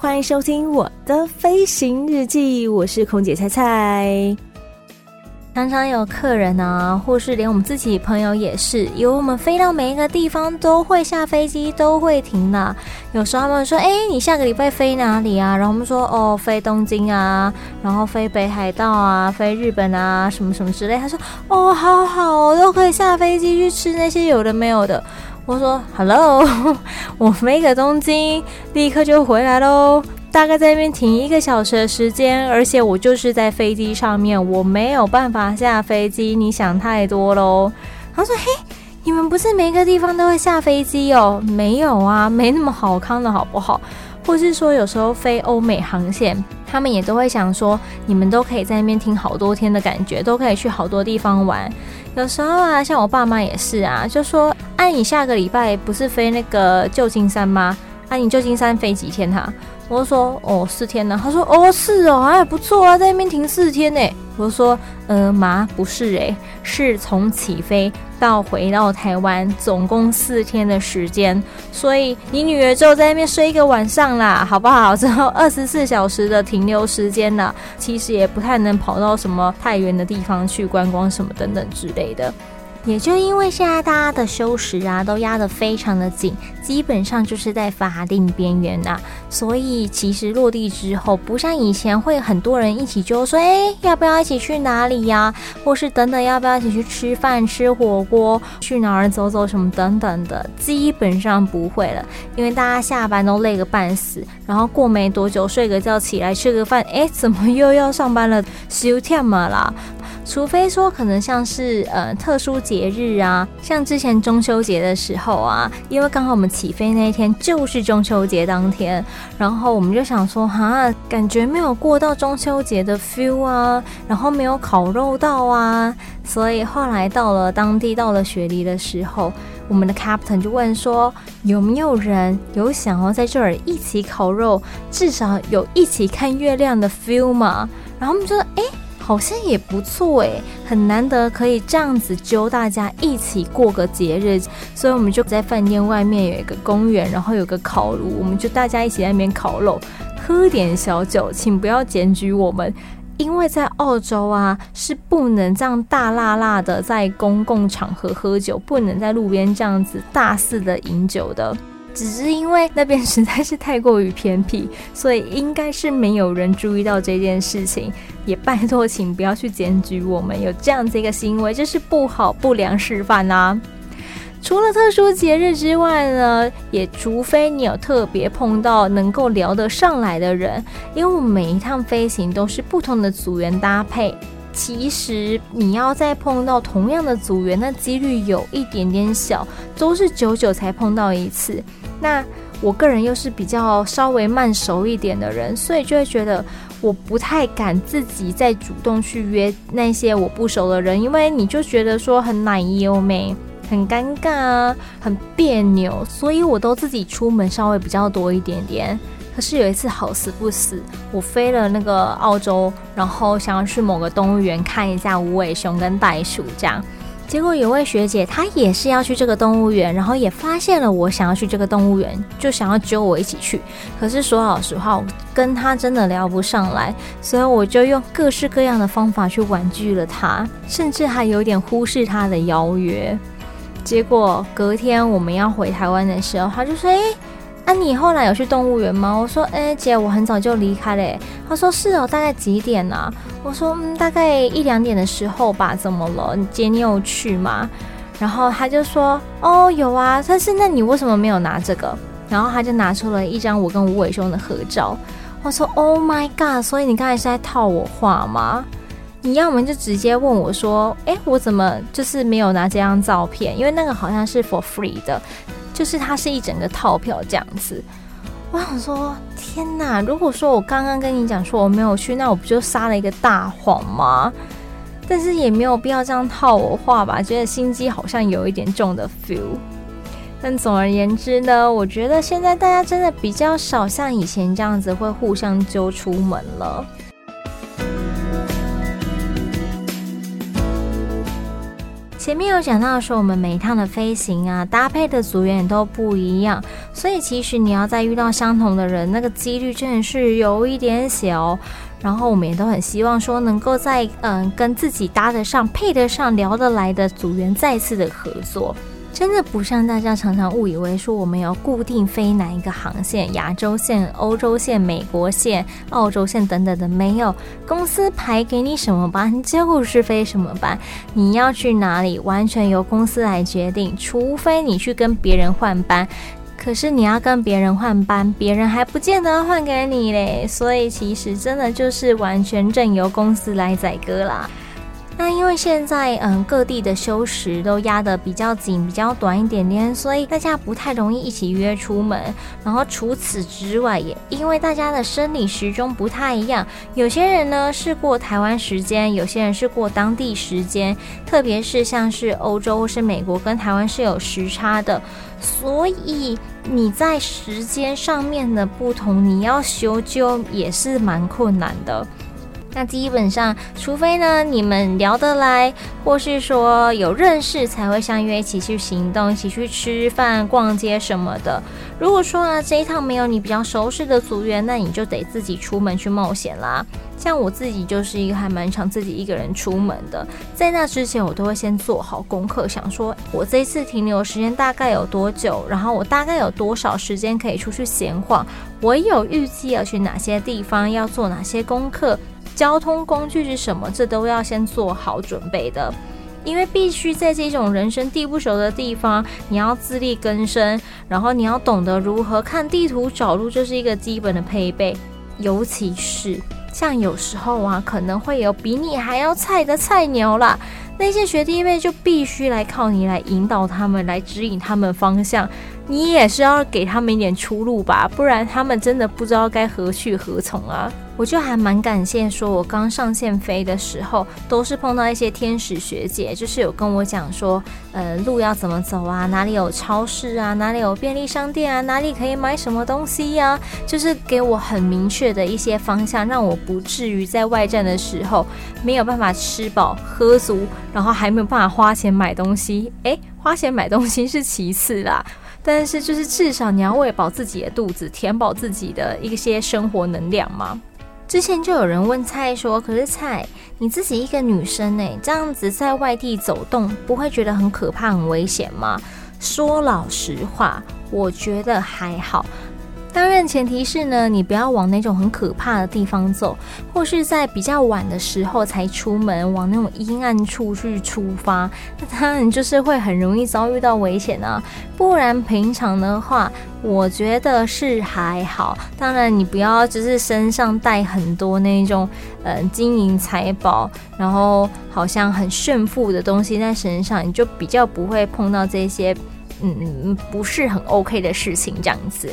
欢迎收听我的飞行日记，我是空姐菜菜。常常有客人啊，或是连我们自己朋友也是，以为我们飞到每一个地方都会下飞机，都会停的。有时候他们说：“哎，你下个礼拜飞哪里啊？”然后我们说：“哦，飞东京啊，然后飞北海道啊，飞日本啊，什么什么之类。”他说：“哦，好好，都可以下飞机去吃那些有的没有的。”我说：“Hello，我飞个东京，立刻就回来喽。大概在那边停一个小时的时间，而且我就是在飞机上面，我没有办法下飞机。你想太多喽。”他说：“嘿，你们不是每个地方都会下飞机哦？没有啊，没那么好康的好不好？或是说有时候飞欧美航线，他们也都会想说，你们都可以在那边听好多天的感觉，都可以去好多地方玩。”有时候啊，像我爸妈也是啊，就说：“哎、啊，你下个礼拜不是飞那个旧金山吗？啊，你旧金山飞几天哈？”我说：“哦，四天呢。”他说：“哦，是哦，哎，不错啊，在那边停四天呢。”我说：“呃，妈，不是诶，是从起飞到回到台湾，总共四天的时间。所以你女儿就在那边睡一个晚上啦，好不好？之后二十四小时的停留时间呢，其实也不太能跑到什么太远的地方去观光什么等等之类的。”也就因为现在大家的休时啊都压得非常的紧，基本上就是在法定边缘呐，所以其实落地之后，不像以前会很多人一起就说，哎，要不要一起去哪里呀？或是等等，要不要一起去吃饭、吃火锅、去哪儿走走什么等等的，基本上不会了，因为大家下班都累个半死，然后过没多久睡个觉起来吃个饭，哎，怎么又要上班了？休天嘛啦。除非说可能像是呃特殊节日啊，像之前中秋节的时候啊，因为刚好我们起飞那一天就是中秋节当天，然后我们就想说哈，感觉没有过到中秋节的 feel 啊，然后没有烤肉到啊，所以后来到了当地，到了雪梨的时候，我们的 captain 就问说有没有人有想要在这儿一起烤肉，至少有一起看月亮的 feel 嘛？然后我们就说哎。诶好像也不错诶，很难得可以这样子揪大家一起过个节日，所以我们就在饭店外面有一个公园，然后有个烤炉，我们就大家一起在那边烤肉，喝点小酒，请不要检举我们，因为在澳洲啊是不能这样大辣辣的在公共场合喝酒，不能在路边这样子大肆的饮酒的。只是因为那边实在是太过于偏僻，所以应该是没有人注意到这件事情。也拜托，请不要去检举我们有这样子一个行为，这是不好不良示范啊！除了特殊节日之外呢，也除非你有特别碰到能够聊得上来的人，因为我们每一趟飞行都是不同的组员搭配。其实你要再碰到同样的组员，那几率有一点点小，都是久久才碰到一次。那我个人又是比较稍微慢熟一点的人，所以就会觉得我不太敢自己再主动去约那些我不熟的人，因为你就觉得说很奶油美，很尴尬啊，很别扭，所以我都自己出门稍微比较多一点点。可是有一次好死不死，我飞了那个澳洲，然后想要去某个动物园看一下无尾熊跟袋鼠这样。结果有位学姐，她也是要去这个动物园，然后也发现了我想要去这个动物园，就想要揪我一起去。可是说老实话，我跟她真的聊不上来，所以我就用各式各样的方法去婉拒了她，甚至还有点忽视她的邀约。结果隔天我们要回台湾的时候，她就说：“诶。”、啊、你后来有去动物园吗？我说，哎、姐，我很早就离开了。他说是哦，大概几点呢、啊？我说，嗯，大概一两点的时候吧。怎么了？姐，你有去吗？然后他就说，哦，有啊。但是那你为什么没有拿这个？然后他就拿出了一张我跟无尾熊的合照。我说，Oh my god！所以你刚才是在套我话吗？你要么就直接问我说，哎，我怎么就是没有拿这张照片？因为那个好像是 for free 的。就是它是一整个套票这样子。我想说，天哪！如果说我刚刚跟你讲说我没有去，那我不就撒了一个大谎吗？但是也没有必要这样套我话吧？觉得心机好像有一点重的 feel。但总而言之呢，我觉得现在大家真的比较少像以前这样子会互相揪出门了。前面有讲到说，我们每一趟的飞行啊，搭配的组员也都不一样，所以其实你要再遇到相同的人，那个几率真的是有一点小。然后我们也都很希望说，能够在嗯跟自己搭得上、配得上、聊得来的组员再次的合作。真的不像大家常常误以为说我们要固定飞哪一个航线，亚洲线、欧洲线、美国线、澳洲线等等的，没有。公司排给你什么班，就是飞什么班。你要去哪里，完全由公司来决定，除非你去跟别人换班。可是你要跟别人换班，别人还不见得换给你嘞。所以其实真的就是完全任由公司来宰割啦。那因为现在嗯各地的休时都压得比较紧，比较短一点点，所以大家不太容易一起约出门。然后除此之外，也因为大家的生理时钟不太一样，有些人呢是过台湾时间，有些人是过当地时间。特别是像是欧洲或是美国跟台湾是有时差的，所以你在时间上面的不同，你要修就也是蛮困难的。那基本上，除非呢你们聊得来，或是说有认识，才会相约一起去行动，一起去吃饭、逛街什么的。如果说啊这一趟没有你比较熟悉的组员，那你就得自己出门去冒险啦。像我自己就是一个还蛮常自己一个人出门的，在那之前我都会先做好功课，想说我这一次停留时间大概有多久，然后我大概有多少时间可以出去闲晃，我有预计要去哪些地方，要做哪些功课。交通工具是什么？这都要先做好准备的，因为必须在这种人生地不熟的地方，你要自力更生，然后你要懂得如何看地图找路，这是一个基本的配备。尤其是像有时候啊，可能会有比你还要菜的菜鸟啦，那些学弟妹就必须来靠你来引导他们，来指引他们方向。你也是要给他们一点出路吧，不然他们真的不知道该何去何从啊。我就还蛮感谢，说我刚上线飞的时候，都是碰到一些天使学姐，就是有跟我讲说，呃，路要怎么走啊，哪里有超市啊，哪里有便利商店啊，哪里可以买什么东西呀，就是给我很明确的一些方向，让我不至于在外站的时候没有办法吃饱喝足，然后还没有办法花钱买东西。诶，花钱买东西是其次啦，但是就是至少你要喂饱自己的肚子，填饱自己的一些生活能量嘛。之前就有人问菜说：“可是菜，你自己一个女生呢，这样子在外地走动，不会觉得很可怕、很危险吗？”说老实话，我觉得还好。当然，前提是呢，你不要往那种很可怕的地方走，或是在比较晚的时候才出门，往那种阴暗处去出发，那当然就是会很容易遭遇到危险啊。不然平常的话，我觉得是还好。当然，你不要只是身上带很多那种呃金银财宝，然后好像很炫富的东西在身上，你就比较不会碰到这些嗯不是很 OK 的事情这样子。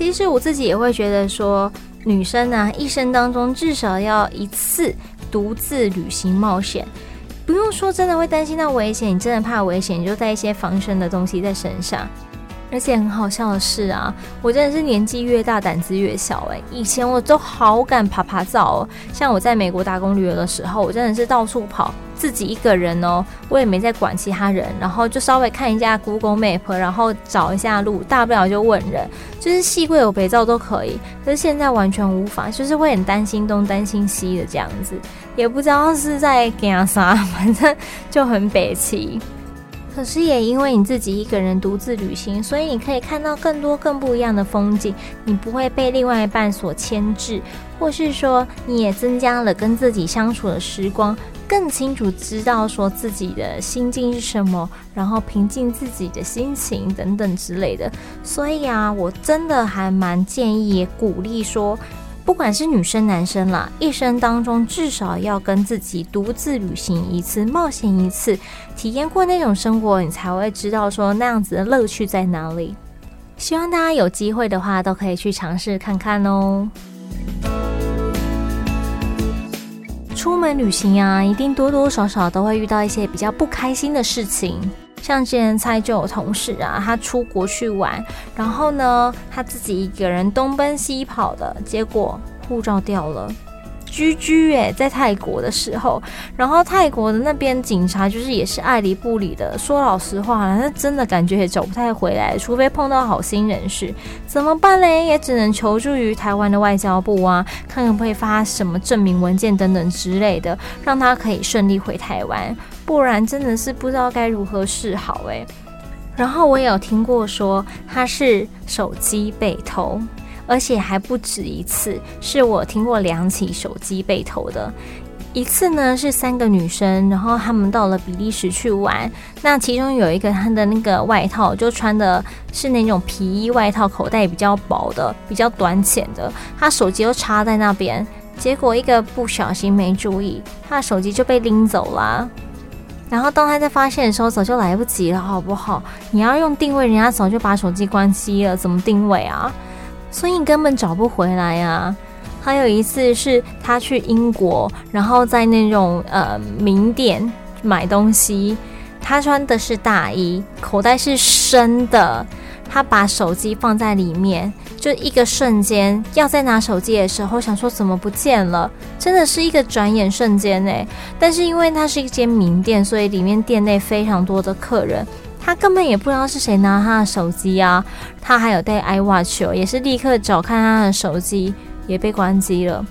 其实我自己也会觉得说，女生呢，一生当中至少要一次独自旅行冒险，不用说真的会担心到危险，你真的怕危险，你就带一些防身的东西在身上。而且很好笑的是啊，我真的是年纪越大胆子越小哎、以前我都好敢爬爬照哦，像我在美国打工旅游的时候，我真的是到处跑，自己一个人哦，我也没在管其他人，然后就稍微看一下 Google Map，然后找一下路，大不了就问人，就是细贵有肥皂都可以。可是现在完全无法，就是会很担心东担心西的这样子，也不知道是在干啥，反正就很北气。可是也因为你自己一个人独自旅行，所以你可以看到更多更不一样的风景，你不会被另外一半所牵制，或是说你也增加了跟自己相处的时光，更清楚知道说自己的心境是什么，然后平静自己的心情等等之类的。所以啊，我真的还蛮建议鼓励说。不管是女生男生啦，一生当中至少要跟自己独自旅行一次，冒险一次，体验过那种生活，你才会知道说那样子的乐趣在哪里。希望大家有机会的话，都可以去尝试看看哦。出门旅行啊，一定多多少少都会遇到一些比较不开心的事情。像之前猜就有同事啊，他出国去玩，然后呢，他自己一个人东奔西跑的，结果护照掉了。居居诶，在泰国的时候，然后泰国的那边警察就是也是爱理不理的。说老实话了，那真的感觉也走不太回来，除非碰到好心人士，怎么办嘞？也只能求助于台湾的外交部啊，看可不可以发什么证明文件等等之类的，让他可以顺利回台湾。不然真的是不知道该如何是好诶。然后我也有听过说他是手机被偷。而且还不止一次，是我听过两起手机被偷的。一次呢是三个女生，然后她们到了比利时去玩。那其中有一个她的那个外套就穿的是那种皮衣外套，口袋比较薄的，比较短浅的。她手机又插在那边，结果一个不小心没注意，她的手机就被拎走了。然后当她在发现的时候，早就来不及了，好不好？你要用定位，人家早就把手机关机了，怎么定位啊？所以根本找不回来、啊！还有一次是他去英国，然后在那种呃名店买东西，他穿的是大衣，口袋是深的，他把手机放在里面，就一个瞬间要再拿手机的时候，想说怎么不见了？真的是一个转眼瞬间哎！但是因为它是一间名店，所以里面店内非常多的客人。他根本也不知道是谁拿他的手机啊！他还有带 iWatch 哦，也是立刻找看他的手机，也被关机了，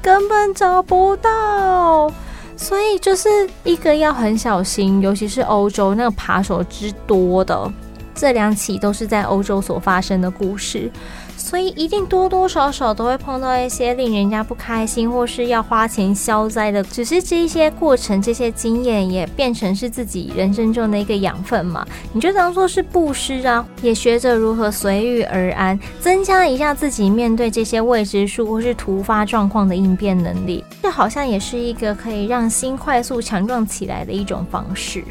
根本找不到。所以就是一个要很小心，尤其是欧洲那个扒手之多的，这两起都是在欧洲所发生的故事。所以一定多多少少都会碰到一些令人家不开心，或是要花钱消灾的。只是这些过程、这些经验也变成是自己人生中的一个养分嘛。你就当做是布施啊，也学着如何随遇而安，增加一下自己面对这些未知数或是突发状况的应变能力。这好像也是一个可以让心快速强壮起来的一种方式。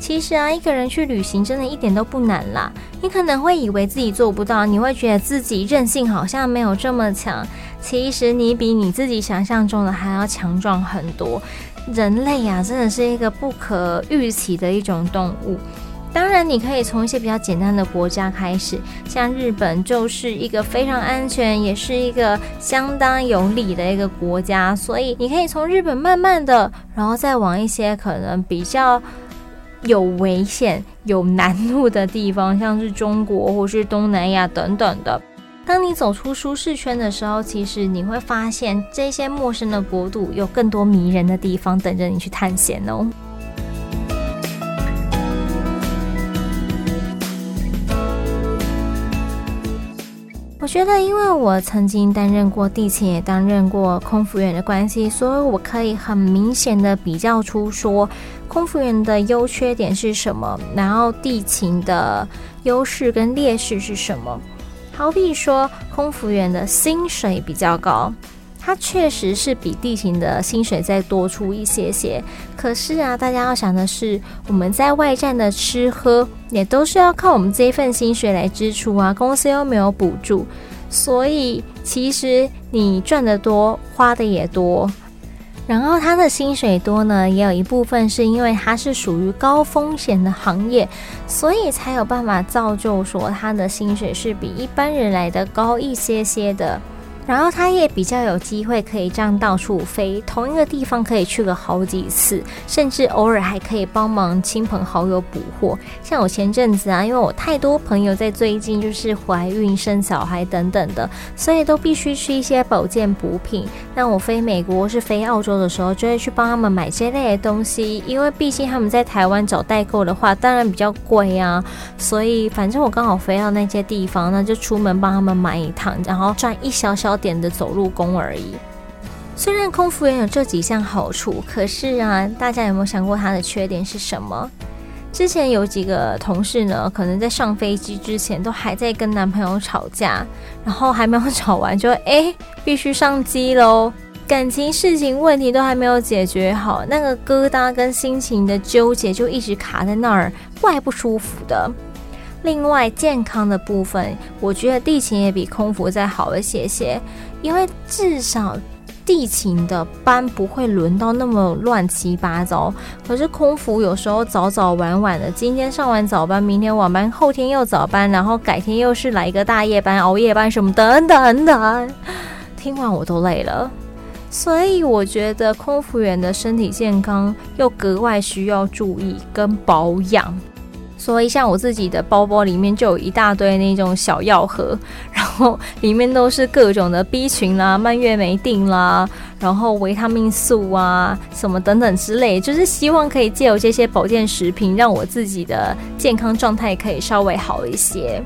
其实啊，一个人去旅行真的一点都不难啦。你可能会以为自己做不到，你会觉得自己韧性好像没有这么强。其实你比你自己想象中的还要强壮很多。人类呀，真的是一个不可预期的一种动物。当然，你可以从一些比较简单的国家开始，像日本就是一个非常安全，也是一个相当有礼的一个国家。所以你可以从日本慢慢的，然后再往一些可能比较。有危险、有难度的地方，像是中国或是东南亚等等的。当你走出舒适圈的时候，其实你会发现这些陌生的国度有更多迷人的地方等着你去探险哦。觉得，因为我曾经担任过地勤，也担任过空服员的关系，所以我可以很明显的比较出说，空服员的优缺点是什么，然后地勤的优势跟劣势是什么。好比说，空服员的薪水比较高，它确实是比地勤的薪水再多出一些些。可是啊，大家要想的是，我们在外站的吃喝也都是要靠我们这一份薪水来支出啊，公司又没有补助，所以其实你赚得多，花的也多。然后他的薪水多呢，也有一部分是因为他是属于高风险的行业，所以才有办法造就说他的薪水是比一般人来的高一些些的。然后他也比较有机会可以这样到处飞，同一个地方可以去个好几次，甚至偶尔还可以帮忙亲朋好友补货。像我前阵子啊，因为我太多朋友在最近就是怀孕生小孩等等的，所以都必须吃一些保健补品。那我飞美国是飞澳洲的时候，就会去帮他们买这类的东西，因为毕竟他们在台湾找代购的话，当然比较贵啊。所以反正我刚好飞到那些地方，那就出门帮他们买一趟，然后赚一小小点的走路工而已。虽然空服员有这几项好处，可是啊，大家有没有想过他的缺点是什么？之前有几个同事呢，可能在上飞机之前都还在跟男朋友吵架，然后还没有吵完就 哎，必须上机喽。感情事情问题都还没有解决好，那个疙瘩跟心情的纠结就一直卡在那儿，怪不舒服的。另外，健康的部分，我觉得地勤也比空服再好一些些，因为至少地勤的班不会轮到那么乱七八糟。可是空服有时候早早晚晚的，今天上完早班，明天晚班，后天又早班，然后改天又是来一个大夜班、熬夜班什么等等等，听完我都累了。所以我觉得空服员的身体健康又格外需要注意跟保养。所以像我自己的包包里面就有一大堆那种小药盒，然后里面都是各种的 B 群啦、蔓越莓定啦，然后维他命素啊什么等等之类，就是希望可以借由这些保健食品，让我自己的健康状态可以稍微好一些。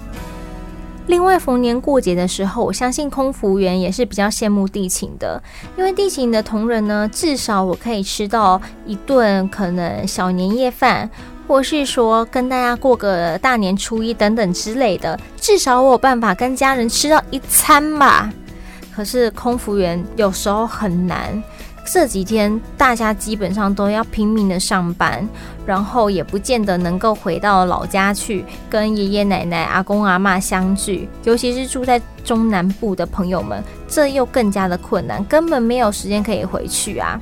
另外，逢年过节的时候，我相信空服员也是比较羡慕地勤的，因为地勤的同仁呢，至少我可以吃到一顿可能小年夜饭，或是说跟大家过个大年初一等等之类的，至少我有办法跟家人吃到一餐吧。可是空服员有时候很难。这几天大家基本上都要拼命的上班，然后也不见得能够回到老家去跟爷爷奶奶、阿公阿嬷相聚。尤其是住在中南部的朋友们，这又更加的困难，根本没有时间可以回去啊。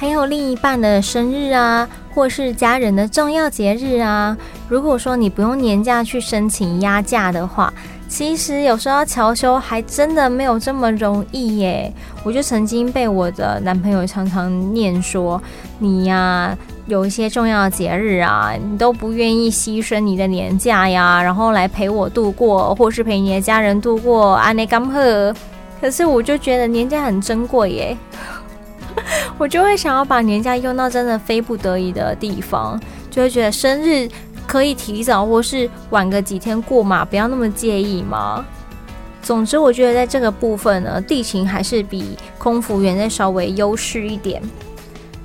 还有另一半的生日啊，或是家人的重要节日啊，如果说你不用年假去申请压假的话。其实有时候调休还真的没有这么容易耶。我就曾经被我的男朋友常常念说：“你呀，有一些重要节日啊，你都不愿意牺牲你的年假呀，然后来陪我度过，或是陪你的家人度过安内甘贺。”可是我就觉得年假很珍贵耶，我就会想要把年假用到真的非不得已的地方，就会觉得生日。可以提早或是晚个几天过嘛，不要那么介意嘛。总之，我觉得在这个部分呢，地勤还是比空服员再稍微优势一点。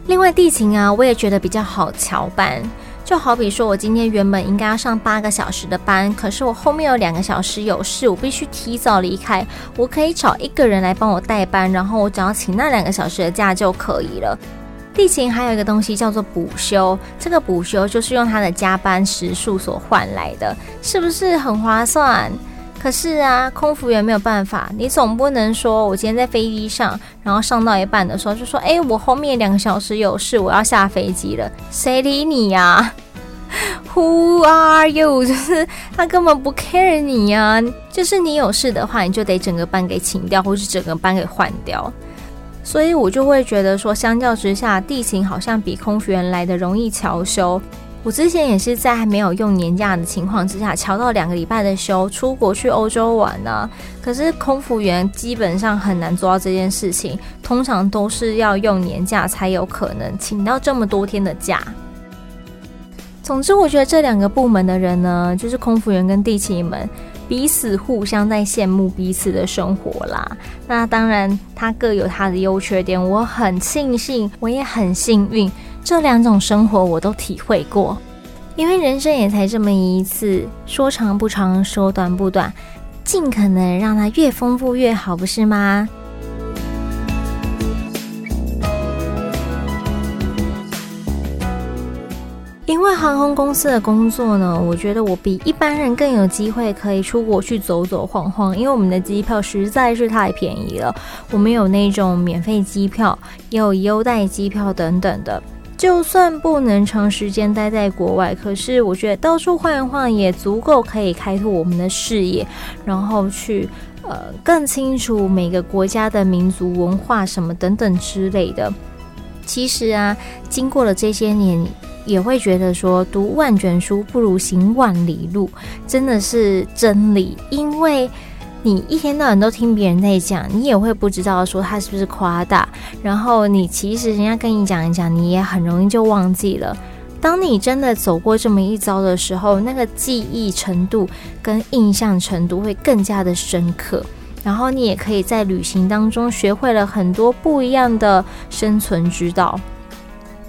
另外，地勤啊，我也觉得比较好乔班。就好比说，我今天原本应该要上八个小时的班，可是我后面有两个小时有事，我必须提早离开。我可以找一个人来帮我代班，然后我只要请那两个小时的假就可以了。地勤还有一个东西叫做补休，这个补休就是用他的加班时数所换来的，是不是很划算？可是啊，空服员没有办法，你总不能说我今天在飞机上，然后上到一半的时候就说，哎，我后面两个小时有事，我要下飞机了，谁理你呀？Who are you？就是他根本不 care 你呀，就是你有事的话，你就得整个班给请掉，或是整个班给换掉。所以我就会觉得说，相较之下，地勤好像比空服员来的容易调休。我之前也是在还没有用年假的情况之下，调到两个礼拜的休，出国去欧洲玩呢、啊。可是空服员基本上很难做到这件事情，通常都是要用年假才有可能请到这么多天的假。总之，我觉得这两个部门的人呢，就是空服员跟地勤们。彼此互相在羡慕彼此的生活啦。那当然，他各有他的优缺点。我很庆幸，我也很幸运，这两种生活我都体会过。因为人生也才这么一次，说长不长，说短不短，尽可能让它越丰富越好，不是吗？因为航空公司的工作呢，我觉得我比一般人更有机会可以出国去走走晃晃。因为我们的机票实在是太便宜了，我们有那种免费机票，也有优待机票等等的。就算不能长时间待在国外，可是我觉得到处晃一晃也足够可以开拓我们的视野，然后去呃更清楚每个国家的民族文化什么等等之类的。其实啊，经过了这些年。也会觉得说，读万卷书不如行万里路，真的是真理。因为你一天到晚都听别人在讲，你也会不知道说他是不是夸大。然后你其实人家跟你讲一讲，你也很容易就忘记了。当你真的走过这么一遭的时候，那个记忆程度跟印象程度会更加的深刻。然后你也可以在旅行当中学会了很多不一样的生存之道。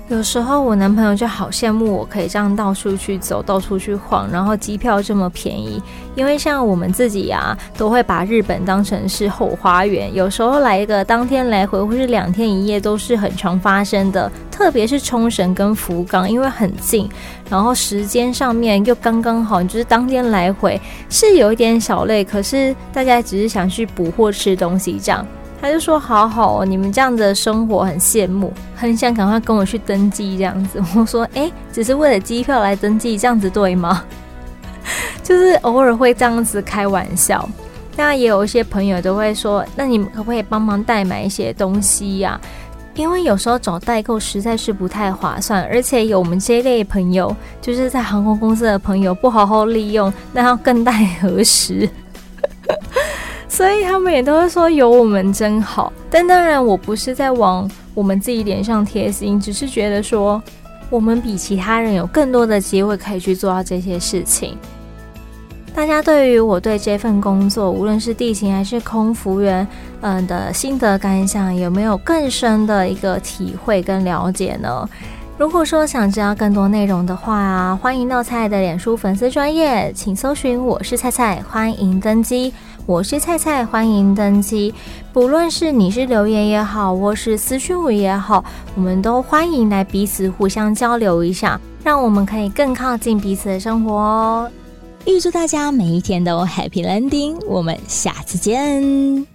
有时候我男朋友就好羡慕我可以这样到处去走，到处去晃，然后机票这么便宜。因为像我们自己呀，都会把日本当成是后花园，有时候来一个当天来回或是两天一夜都是很常发生的。特别是冲绳跟福冈，因为很近，然后时间上面又刚刚好，就是当天来回是有一点小累，可是大家只是想去补货吃东西这样。他就说：“好好哦，你们这样子的生活很羡慕，很想赶快跟我去登记这样子。”我说：“哎，只是为了机票来登记，这样子对吗？”就是偶尔会这样子开玩笑。那也有一些朋友都会说：“那你们可不可以帮忙代买一些东西呀？”因为有时候找代购实在是不太划算，而且有我们这一类朋友，就是在航空公司的朋友，不好好利用，那要更待何时？所以他们也都会说有我们真好，但当然我不是在往我们自己脸上贴金，只是觉得说我们比其他人有更多的机会可以去做到这些事情。大家对于我对这份工作，无论是地勤还是空服员，嗯的心得感想，有没有更深的一个体会跟了解呢？如果说想知道更多内容的话，欢迎到菜的脸书粉丝专业，请搜寻我是菜菜，欢迎登机。我是菜菜，欢迎登机。不论是你是留言也好，或是私讯我也好，我们都欢迎来彼此互相交流一下，让我们可以更靠近彼此的生活哦。预祝大家每一天都 Happy Landing，我们下次见。